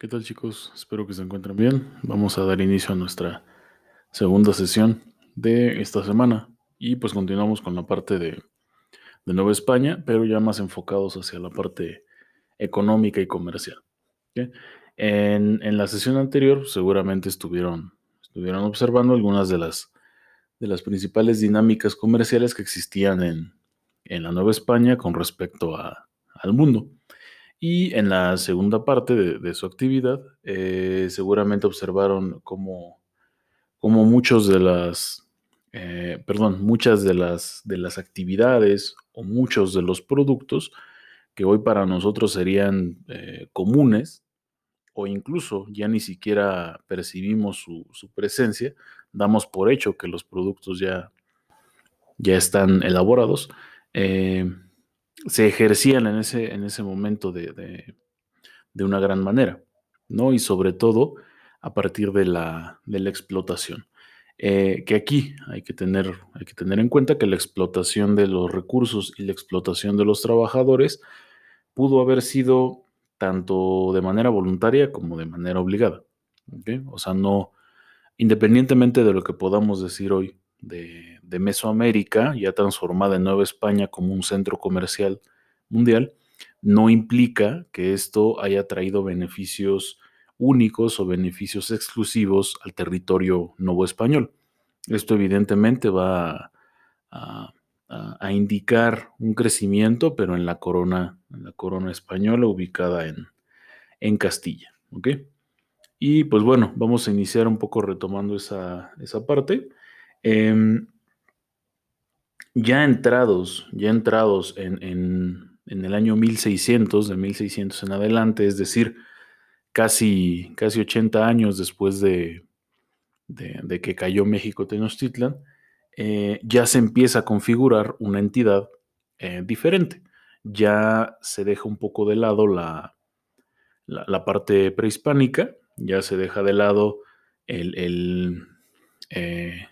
¿Qué tal chicos? Espero que se encuentren bien. Vamos a dar inicio a nuestra segunda sesión de esta semana y pues continuamos con la parte de, Nueva España, pero ya más enfocados hacia la parte económica y comercial. En, la sesión anterior seguramente estuvieron, estuvieron observando algunas de las, de las principales dinámicas comerciales que existían en, la Nueva España con respecto al mundo. Y en la segunda parte de, su actividad, eh, seguramente observaron cómo, muchos de las, eh, perdón, muchas de las, de las actividades o muchos de los productos que hoy para nosotros serían eh, comunes o incluso ya ni siquiera percibimos su, presencia, damos por hecho que los productos ya, ya están elaborados se ejercían en ese, en ese momento de, una gran manera, ¿no? Y sobre todo a partir de la, explotación. Eh, que aquí hay que, tener, hay que tener en cuenta que la explotación de los recursos y la explotación de los trabajadores pudo haber sido tanto de manera voluntaria como de manera obligada. O sea, no, independientemente de lo que podamos decir hoy de, Mesoamérica, ya transformada en Nueva España como un centro comercial mundial, no implica que esto haya traído beneficios únicos o beneficios exclusivos al territorio nuevo español. Esto evidentemente va a, indicar un crecimiento, pero en la corona, en la corona española ubicada en, en Castilla. Y pues bueno, vamos a iniciar un poco retomando esa, esa parte. Em, ya entrados, ya entrados en, el año 1600, de 1600 en adelante, es decir, casi, casi 80 años después de, que cayó México Tenochtitlan, eh, ya se empieza a configurar una entidad eh, diferente. Ya se deja un poco de lado la, la, parte prehispánica, ya se deja de lado el, eh, e-,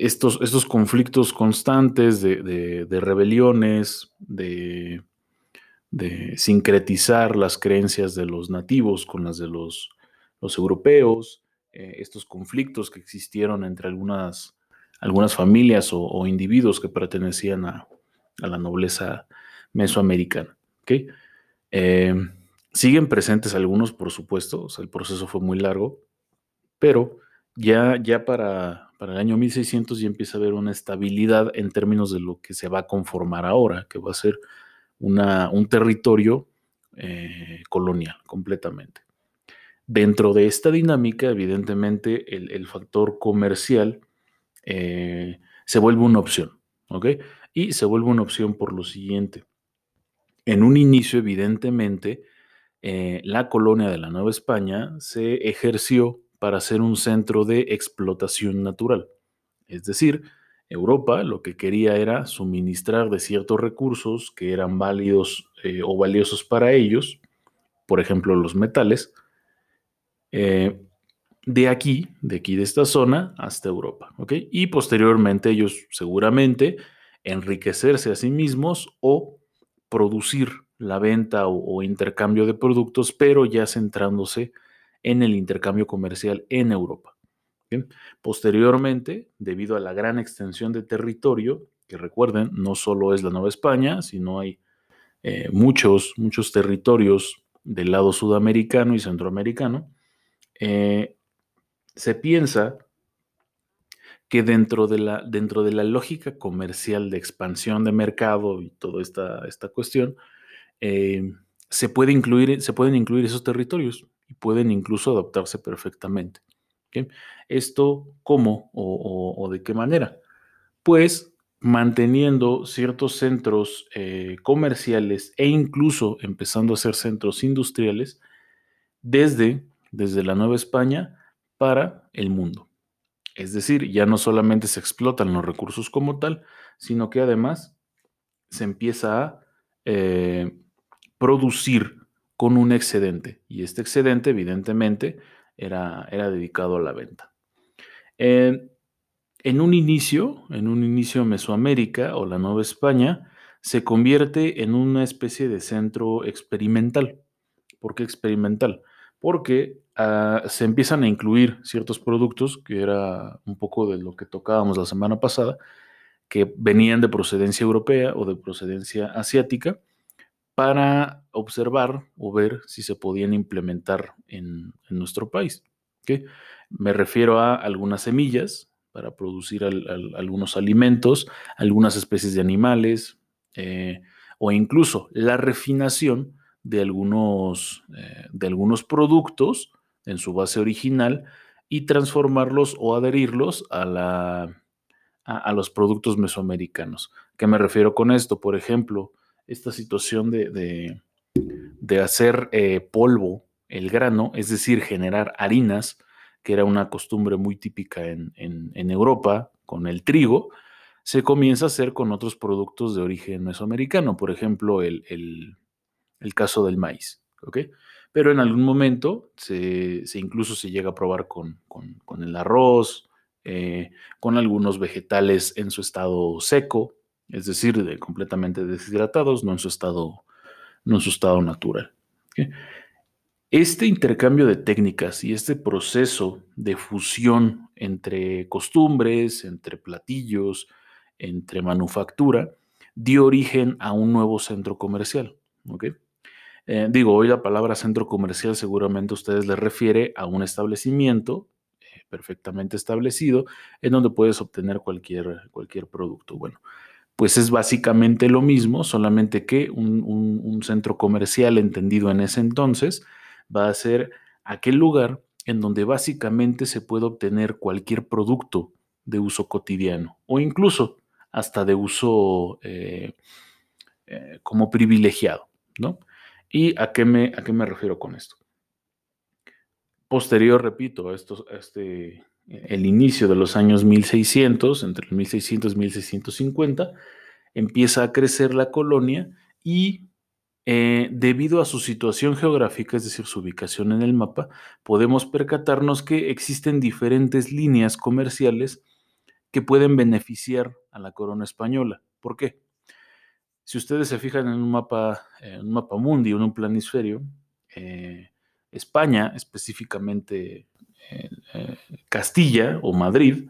estos, estos conflictos constantes de, rebeliones, de, sincretizar las creencias de los nativos con las de los, europeos, eh, estos conflictos que existieron entre algunas, algunas familias o, individuos que pertenecían a, la nobleza mesoamericana. Eh, siguen presentes algunos, por supuesto, el proceso fue muy largo, pero ya, ya para, para el año 1600 ya empieza a haber una estabilidad en términos de lo que se va a conformar ahora, que va a ser una, un territorio eh, colonial completamente. Dentro de esta dinámica, evidentemente, el, factor comercial eh, se vuelve una opción, ¿ok? Y se vuelve una opción por lo siguiente. En un inicio, evidentemente, eh, la colonia de la Nueva España se ejerció para ser un centro de explotación natural. Es decir, Europa lo que quería era suministrar de ciertos recursos que eran válidos eh, o valiosos para ellos, por ejemplo los metales, eh, de aquí, de aquí de esta zona hasta Europa. Y posteriormente ellos seguramente enriquecerse a sí mismos o producir la venta o intercambio de productos, pero ya centrándose en el intercambio comercial en Europa. Posteriormente, debido a la gran extensión de territorio, que recuerden, no solo es la Nueva España, sino hay eh, muchos, muchos territorios del lado sudamericano y centroamericano, eh, se piensa que dentro de, la, dentro de la lógica comercial de expansión de mercado y toda esta, esta cuestión, eh, se, puede incluir, se pueden incluir esos territorios y pueden incluso adaptarse perfectamente. ¿Esto cómo o, de qué manera? Pues manteniendo ciertos centros eh, comerciales e incluso empezando a ser centros industriales desde, desde la Nueva España para el mundo. Es decir, ya no solamente se explotan los recursos como tal, sino que además se empieza a eh, producir con un excedente. Y este excedente, evidentemente, era, era dedicado a la venta. En, un inicio, en un inicio Mesoamérica o la Nueva España, se convierte en una especie de centro experimental. ¿Por qué experimental? porque ah, se empiezan a incluir ciertos productos, que era un poco de lo que tocábamos la semana pasada, que venían de procedencia europea o de procedencia asiática, para observar o ver si se podían implementar en, nuestro país. Me refiero a algunas semillas para producir algunos alimentos, algunas especies de animales, eh, o incluso la refinación de algunos, eh, de algunos productos en su base original y transformarlos o adherirlos a, la, a, los productos mesoamericanos. ¿Qué me refiero con esto? Por ejemplo, esta situación de, de, hacer eh, polvo el grano, es decir, generar harinas, que era una costumbre muy típica en, en Europa con el trigo, se comienza a hacer con otros productos de origen mesoamericano, por ejemplo, el, caso del maíz. Pero en algún momento se, incluso se llega a probar con, el arroz, eh, con algunos vegetales en su estado seco, es decir, de, completamente deshidratados, no en su estado, no en su estado natural. Este intercambio de técnicas y este proceso de fusión entre costumbres, entre platillos, entre manufactura, dio origen a un nuevo centro comercial. Eh, digo, hoy la palabra centro comercial seguramente a ustedes les refiere a un establecimiento eh, perfectamente establecido en donde puedes obtener cualquier, cualquier producto. Bueno, pues es básicamente lo mismo, solamente que un, centro comercial entendido en ese entonces va a ser aquel lugar en donde básicamente se puede obtener cualquier producto de uso cotidiano o incluso hasta de uso eh, eh, como privilegiado, ¿no? ¿Y a qué, me, a qué me refiero con esto? Posterior, repito, a este, el inicio de los años 1600, entre el 1600 y 1650, empieza a crecer la colonia y eh, debido a su situación geográfica, es decir, su ubicación en el mapa, podemos percatarnos que existen diferentes líneas comerciales que pueden beneficiar a la corona española. ¿Por qué? Si ustedes se fijan en un mapa, en un mapa mundi, en un planisferio, eh, España, específicamente Castilla o Madrid,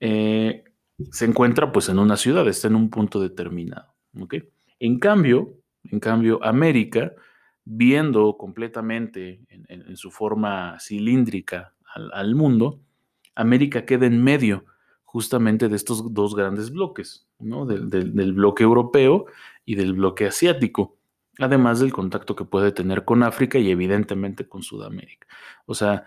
se encuentra pues en una ciudad, está en un punto determinado. En cambio, en cambio, América, viendo completamente en, su forma cilíndrica al mundo, América queda en medio justamente de estos dos grandes bloques, ¿no? del, bloque europeo y del bloque asiático, además del contacto que puede tener con África y evidentemente con Sudamérica. O sea,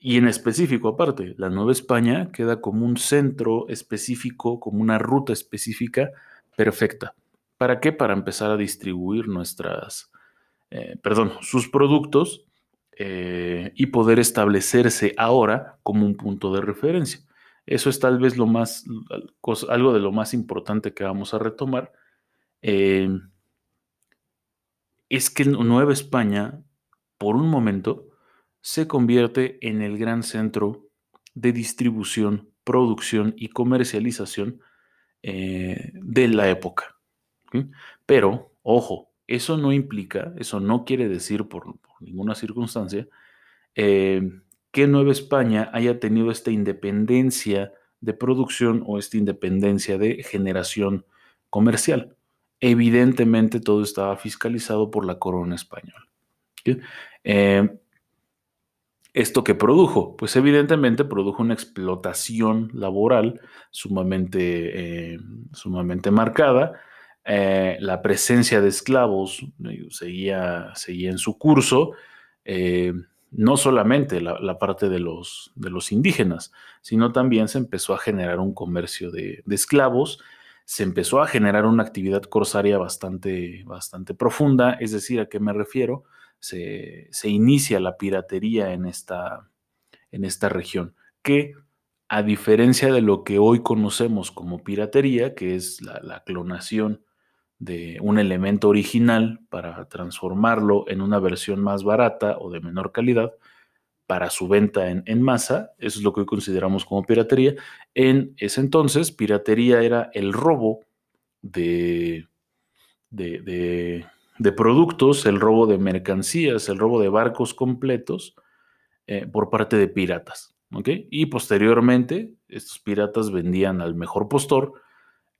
y en específico aparte, la Nueva España queda como un centro específico, como una ruta específica perfecta. ¿Para qué? Para empezar a distribuir nuestras, eh, perdón, sus productos eh, y poder establecerse ahora como un punto de referencia. Eso es tal vez lo más, algo de lo más importante que vamos a retomar. Em, es que Nueva España, por un momento, se convierte en el gran centro de distribución, producción y comercialización eh, de la época. Pero, ojo, eso no implica, eso no quiere decir por, ninguna circunstancia, em, que Nueva España haya tenido esta independencia de producción o esta independencia de generación comercial. Evidentemente todo estaba fiscalizado por la corona española. Eh, ¿Esto que produjo? Pues evidentemente produjo una explotación laboral sumamente, eh, sumamente marcada. Eh, la presencia de esclavos seguía, seguía en su curso no solamente la, parte de los, de los, indígenas, sino también se empezó a generar un comercio de, esclavos, se empezó a generar una actividad corsaria bastante, bastante profunda, es decir, ¿a qué me refiero? Se, inicia la piratería en esta, en esta región, que a diferencia de lo que hoy conocemos como piratería, que es la clonación de un elemento original para transformarlo en una versión más barata o de menor calidad para su venta en, masa. Eso es lo que hoy consideramos como piratería. En ese entonces, piratería era el robo de, de productos, el robo de mercancías, el robo de barcos completos eh, por parte de piratas. Y posteriormente, estos piratas vendían al mejor postor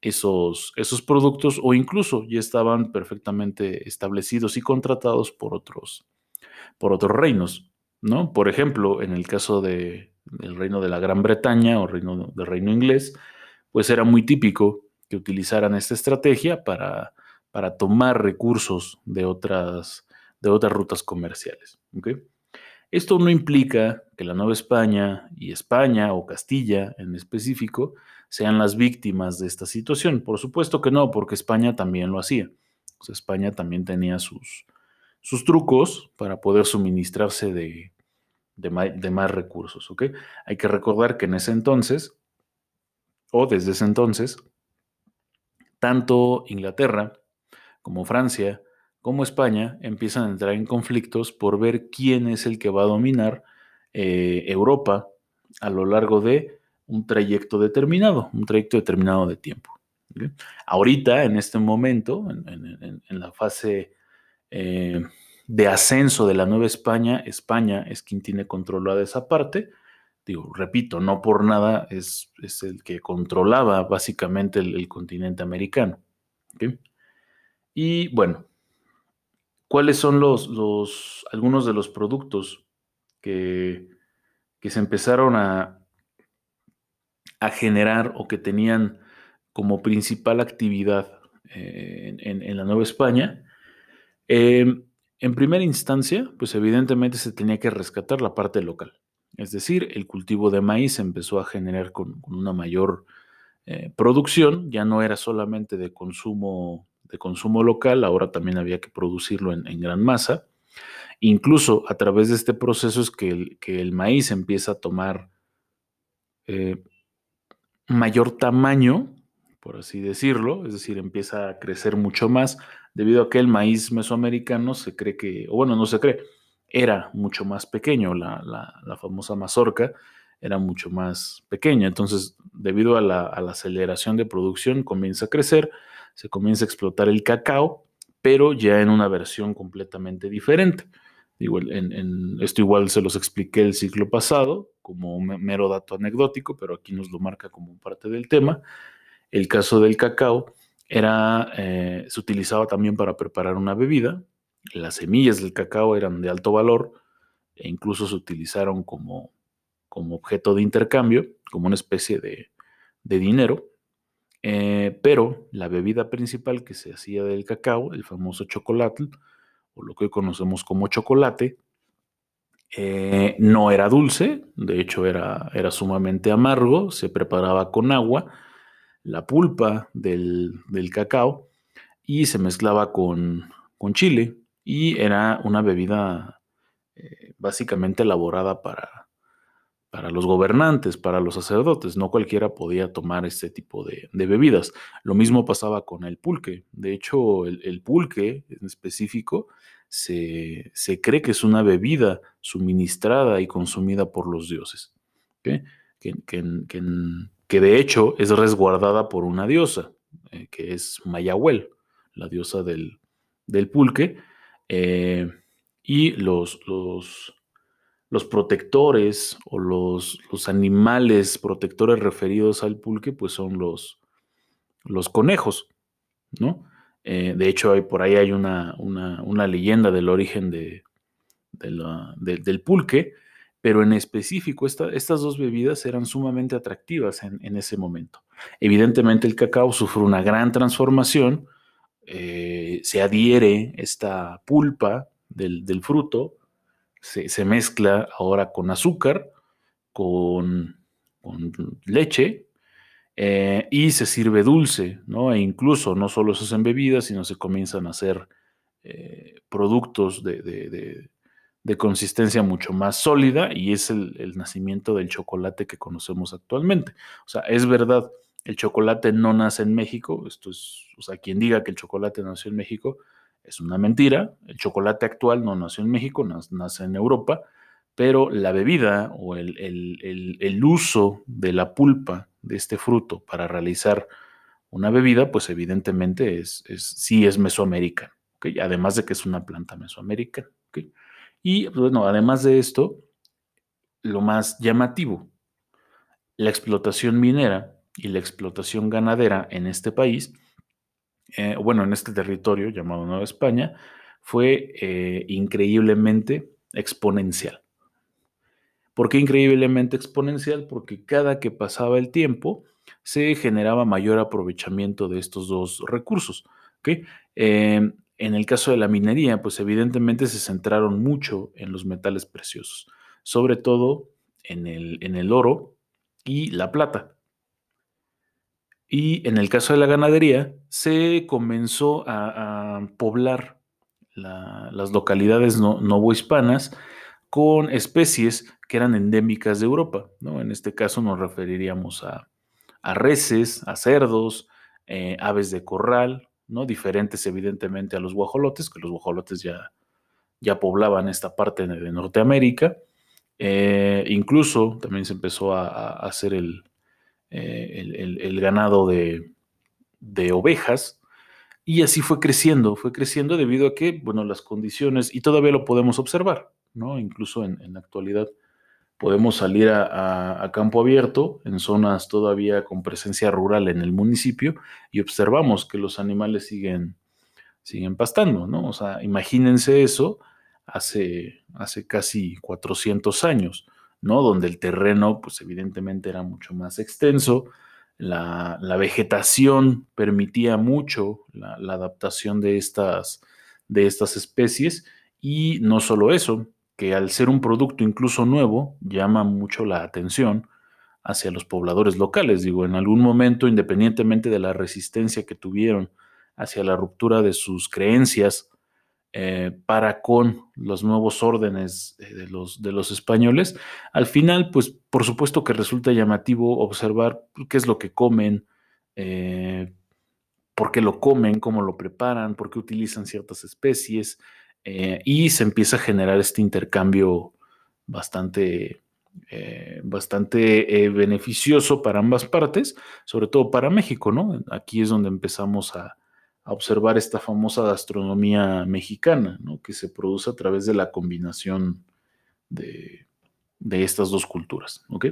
esos, esos productos o incluso ya estaban perfectamente establecidos y contratados por otros, por otros reinos. ¿no? Por ejemplo, en el caso de, del reino de la Gran Bretaña o reino, del reino inglés, pues era muy típico que utilizaran esta estrategia para, para tomar recursos de otras, de otras rutas comerciales. Esto no implica que la Nueva España y España o Castilla en específico sean las víctimas de esta situación. Por supuesto que no, porque España también lo hacía. España también tenía sus, sus trucos para poder suministrarse de, de, más recursos. Hay que recordar que en ese entonces, o desde ese entonces, tanto Inglaterra como Francia como España empiezan a entrar en conflictos por ver quién es el que va a dominar eh, Europa a lo largo de un trayecto determinado, un trayecto determinado de tiempo. Ahorita, en este momento, en, la fase eh, de ascenso de la Nueva España, España es quien tiene controlada esa parte. Digo, repito, no por nada es, el que controlaba básicamente el, continente americano. Y bueno, ¿cuáles son los, los, algunos de los productos que, que se empezaron a, a generar o que tenían como principal actividad eh, en, la Nueva España, em, en primera instancia, pues evidentemente se tenía que rescatar la parte local. Es decir, el cultivo de maíz empezó a generar con, una mayor eh, producción, ya no era solamente de consumo, de consumo local, ahora también había que producirlo en, gran masa. Incluso a través de este proceso es que el, que el maíz empieza a tomar eh, mayor tamaño, por así decirlo, es decir, empieza a crecer mucho más, debido a que el maíz mesoamericano se cree que, o bueno, no se cree, era mucho más pequeño, la, famosa mazorca era mucho más pequeña, entonces debido a la, aceleración de producción comienza a crecer, se comienza a explotar el cacao, pero ya en una versión completamente diferente. Digo, esto igual se los expliqué el ciclo pasado, como un mero dato anecdótico, pero aquí nos lo marca como parte del tema. El caso del cacao era, eh, se utilizaba también para preparar una bebida. Las semillas del cacao eran de alto valor e incluso se utilizaron como, como objeto de intercambio, como una especie de, dinero. Eh, pero la bebida principal que se hacía del cacao, el famoso chocolate, o lo que hoy conocemos como chocolate, eh, no era dulce, de hecho era, era, sumamente amargo, se preparaba con agua, la pulpa del, cacao y se mezclaba con, chile y era una bebida eh, básicamente elaborada para, para los gobernantes, para los sacerdotes. No cualquiera podía tomar este tipo de, bebidas. Lo mismo pasaba con el pulque. De hecho, el, pulque en específico se, cree que es una bebida suministrada y consumida por los dioses. Que, que, de hecho es resguardada por una diosa, eh, que es Mayahuel, la diosa del, pulque. Eh, y los, los los protectores o los, los, animales protectores referidos al pulque, pues son los, los conejos, ¿no? Eh, de hecho, hay, por ahí hay una, una, leyenda del origen de, del pulque, pero en específico estas dos bebidas eran sumamente atractivas en, ese momento. Evidentemente el cacao sufre una gran transformación, eh, se adhiere esta pulpa del, del fruto se, mezcla ahora con azúcar, con, leche, eh, y se sirve dulce, ¿no? E incluso no solo se hacen bebidas, sino se comienzan a hacer eh, productos de, consistencia mucho más sólida y es el, nacimiento del chocolate que conocemos actualmente. O sea, es verdad, el chocolate no nace en México, esto es, o sea, quien diga que el chocolate nació en México, es una mentira. El chocolate actual no nació en México, nace en Europa, pero la bebida o el, uso de la pulpa de este fruto para realizar una bebida, pues evidentemente es, sí es mesoamericano. además de que es una planta mesoamericana. Y pues, bueno, además de esto, lo más llamativo, la explotación minera y la explotación ganadera en este país, eh, bueno, en este territorio llamado Nueva España, fue eh, increíblemente exponencial. ¿Por qué increíblemente exponencial? Porque cada que pasaba el tiempo se generaba mayor aprovechamiento de estos dos recursos. Em, en el caso de la minería, pues evidentemente se centraron mucho en los metales preciosos, sobre todo en el, en el oro y la plata. Y en el caso de la ganadería, se comenzó a, poblar las localidades no, novohispanas con especies que eran endémicas de Europa. ¿no? En este caso nos referiríamos a, reses, a cerdos, eh, aves de corral, ¿no? diferentes evidentemente a los guajolotes, que los guajolotes ya, ya poblaban esta parte de, Norteamérica. Eh, incluso también se empezó a, hacer eh, el, ganado de, ovejas. Y así fue creciendo, fue creciendo debido a que, bueno, las condiciones, y todavía lo podemos observar, ¿no? Incluso en, la actualidad, podemos salir a, campo abierto, en zonas todavía con presencia rural en el municipio, y observamos que los animales siguen, siguen pastando, ¿no? O sea, imagínense eso hace, hace casi 400 años, ¿no? Donde el terreno, pues evidentemente era mucho más extenso, la, vegetación permitía mucho la, la adaptación de estas, de estas especies, y no solo eso, que al ser un producto incluso nuevo, llama mucho la atención hacia los pobladores locales. Digo, en algún momento, independientemente de la resistencia que tuvieron hacia la ruptura de sus creencias eh, para con los nuevos órdenes eh, de, los, españoles, al final, pues por supuesto que resulta llamativo observar qué es lo que comen, eh, por qué lo comen, cómo lo preparan, por qué utilizan ciertas especies, y se empieza a generar este intercambio bastante, bastante beneficioso para ambas partes, sobre todo para México, ¿no? Aquí es donde empezamos a, observar esta famosa gastronomía mexicana, ¿no? Que se produce a través de la combinación de, estas dos culturas, ¿ok?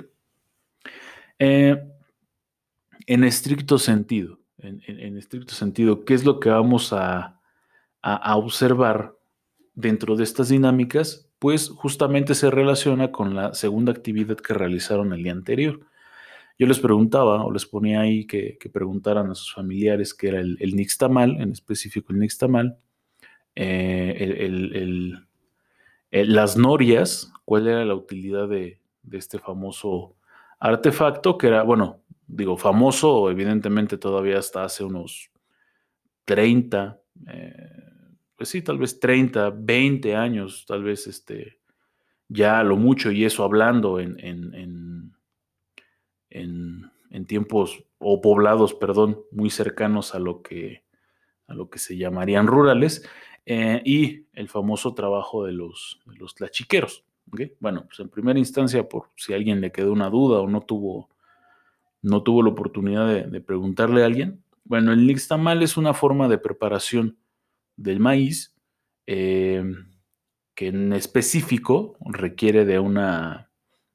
en estricto sentido, en, estricto sentido, ¿qué es lo que vamos a, a observar dentro de estas dinámicas, pues justamente se relaciona con la segunda actividad que realizaron el día anterior. Yo les preguntaba o les ponía ahí que, preguntaran a sus familiares qué era el, nixtamal, en específico el nixtamal, eh, las norias, cuál era la utilidad de, este famoso artefacto, que era, bueno, digo, famoso, evidentemente todavía hasta hace unos 30, pues sí, tal vez 30, 20 años, tal vez este, ya lo mucho, y eso hablando en, en, en, tiempos o poblados, perdón, muy cercanos a lo que, a lo que se llamarían rurales, eh, y el famoso trabajo de los, los tlachiqueros. Bueno, pues en primera instancia, por si a alguien le quedó una duda o no tuvo, no tuvo la oportunidad de, preguntarle a alguien, bueno, el nixtamal es una forma de preparación del maíz, em, que en específico requiere de una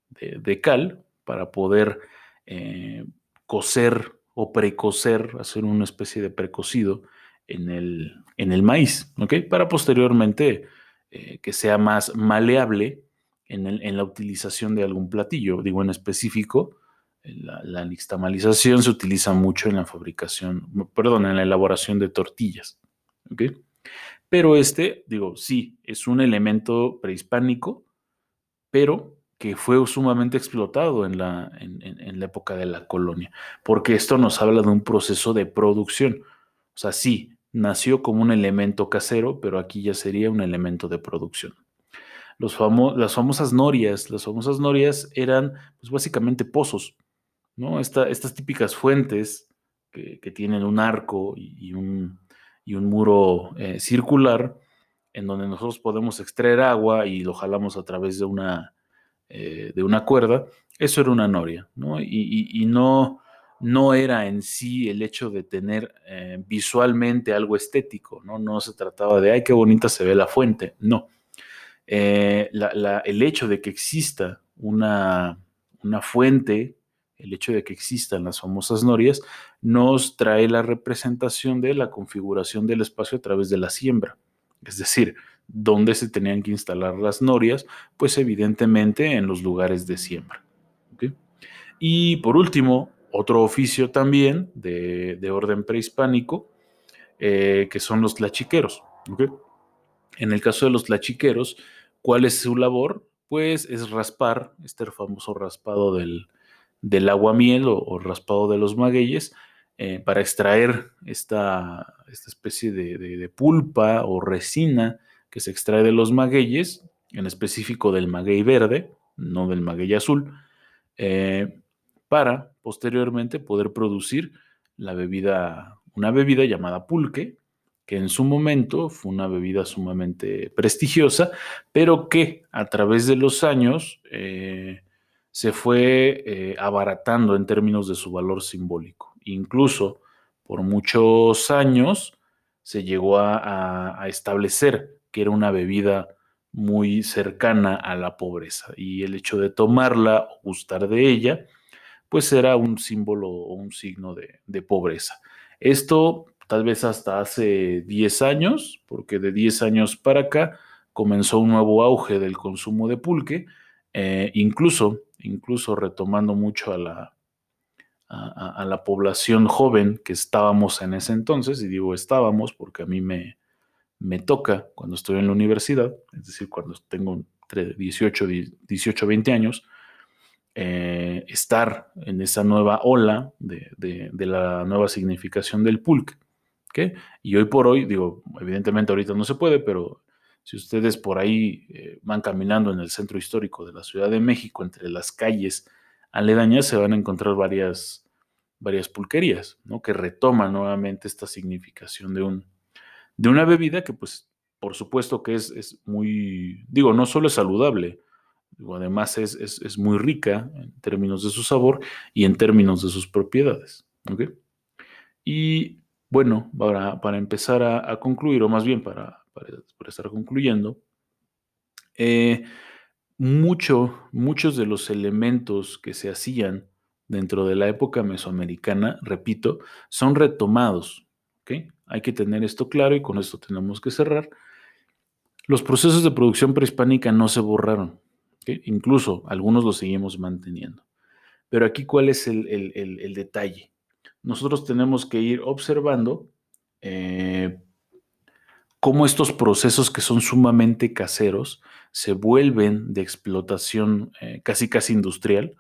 de, cal para poder eh, cocer o precocer, hacer una especie de precocido en el, en el maíz, ¿ok? Para posteriormente eh, que sea más maleable en, en, la utilización de algún platillo. Digo, en específico, la, la nixtamalización se utiliza mucho en la fabricación, perdón, en la elaboración de tortillas, ¿ok? Pero este, digo, sí, es un elemento prehispánico, pero que fue sumamente explotado en la, en, la época de la colonia, porque esto nos habla de un proceso de producción. O sea, sí, nació como un elemento casero, pero aquí ya sería un elemento de producción. Los las famosas norias, las famosas norias eran pues básicamente pozos, ¿no? estas típicas fuentes que, tienen un arco y un, y un muro eh, circular en donde nosotros podemos extraer agua y lo jalamos a través de una, eh, de una cuerda. Eso era una noria, ¿no? Y, no, no era en sí el hecho de tener eh, visualmente algo estético, ¿no? No se trataba de, ay, qué bonita se ve la fuente, no. Eh, el hecho de que exista una, una fuente, el hecho de que existan las famosas norias, nos trae la representación de la configuración del espacio a través de la siembra. Es decir, dónde se tenían que instalar las norias, pues evidentemente en los lugares de siembra. Y por último, otro oficio también de, orden prehispánico, eh, que son los tlachiqueros. En el caso de los tlachiqueros, ¿cuál es su labor? Pues es raspar, este famoso raspado del, del aguamiel o, o, raspado de los magueyes, eh, para extraer esta, esta especie de, pulpa o resina que se extrae de los magueyes, en específico del maguey verde, no del maguey azul, eh, para posteriormente poder producir la bebida, una bebida llamada pulque, que en su momento fue una bebida sumamente prestigiosa, pero que a través de los años eh, se fue eh, abaratando en términos de su valor simbólico. Incluso por muchos años se llegó a, establecer que era una bebida muy cercana a la pobreza y el hecho de tomarla o gustar de ella, pues era un símbolo o un signo de, pobreza. Esto tal vez hasta hace 10 años, porque de 10 años para acá comenzó un nuevo auge del consumo de pulque, eh, incluso, incluso retomando mucho a la, a, la población joven que estábamos en ese entonces, y digo estábamos porque a mí me, me toca cuando estoy en la universidad, es decir, cuando tengo entre 18, 18 20 años, eh, estar en esa nueva ola de, la nueva significación del pulque. Y hoy por hoy, digo, evidentemente ahorita no se puede, pero si ustedes por ahí eh, van caminando en el centro histórico de la Ciudad de México, entre las calles aledañas, se van a encontrar varias, varias pulquerías, ¿no? Que retoman nuevamente esta significación de, un, de una bebida que, pues, por supuesto que es, muy, digo, no solo es saludable, además es, muy rica en términos de su sabor y en términos de sus propiedades. Y bueno, para, para empezar a, concluir, o más bien para, para, estar concluyendo, eh, mucho, muchos de los elementos que se hacían dentro de la época mesoamericana, repito, son retomados. Hay que tener esto claro y con esto tenemos que cerrar. Los procesos de producción prehispánica no se borraron, incluso algunos los seguimos manteniendo. Pero aquí, ¿cuál es el, detalle? Nosotros tenemos que ir observando eh, cómo estos procesos que son sumamente caseros se vuelven de explotación eh, casi casi industrial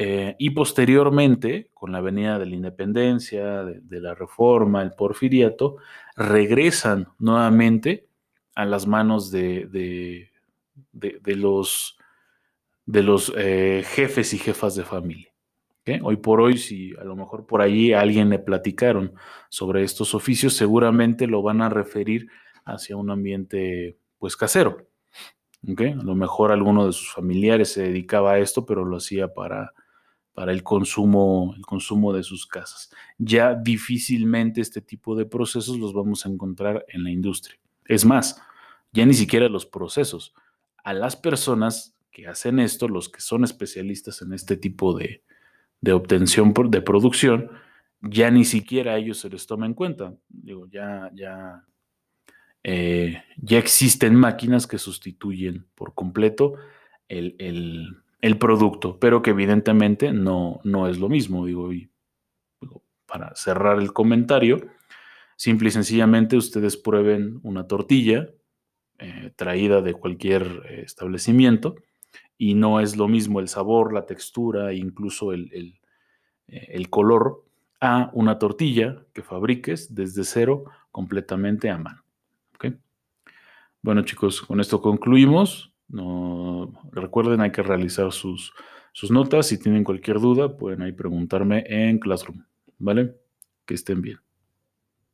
eh, y posteriormente, con la venida de la independencia, de, la reforma, el porfiriato, regresan nuevamente a las manos de, de, los, de los eh, jefes y jefas de familia. Hoy por hoy, si a lo mejor por ahí a alguien le platicaron sobre estos oficios, seguramente lo van a referir hacia un ambiente pues casero. A lo mejor alguno de sus familiares se dedicaba a esto, pero lo hacía para para el consumo, el consumo de sus casas. Ya difícilmente este tipo de procesos los vamos a encontrar en la industria. Es más, ya ni siquiera los procesos. A las personas que hacen esto, los que son especialistas en este tipo de, obtención de producción, ya ni siquiera a ellos se les toma en cuenta. Digo, ya, ya, eh, ya existen máquinas que sustituyen por completo el, el producto, pero que evidentemente no, no es lo mismo. Digo, para cerrar el comentario, simple y sencillamente ustedes prueben una tortilla eh, traída de cualquier eh, establecimiento y no es lo mismo el sabor, la textura e incluso el, el, eh, el color a una tortilla que fabriques desde cero completamente a mano. Bueno chicos, con esto concluimos. No, recuerden, hay que realizar sus, sus notas. Si tienen cualquier duda, pueden ahí preguntarme en Classroom. ¿Vale? Que estén bien.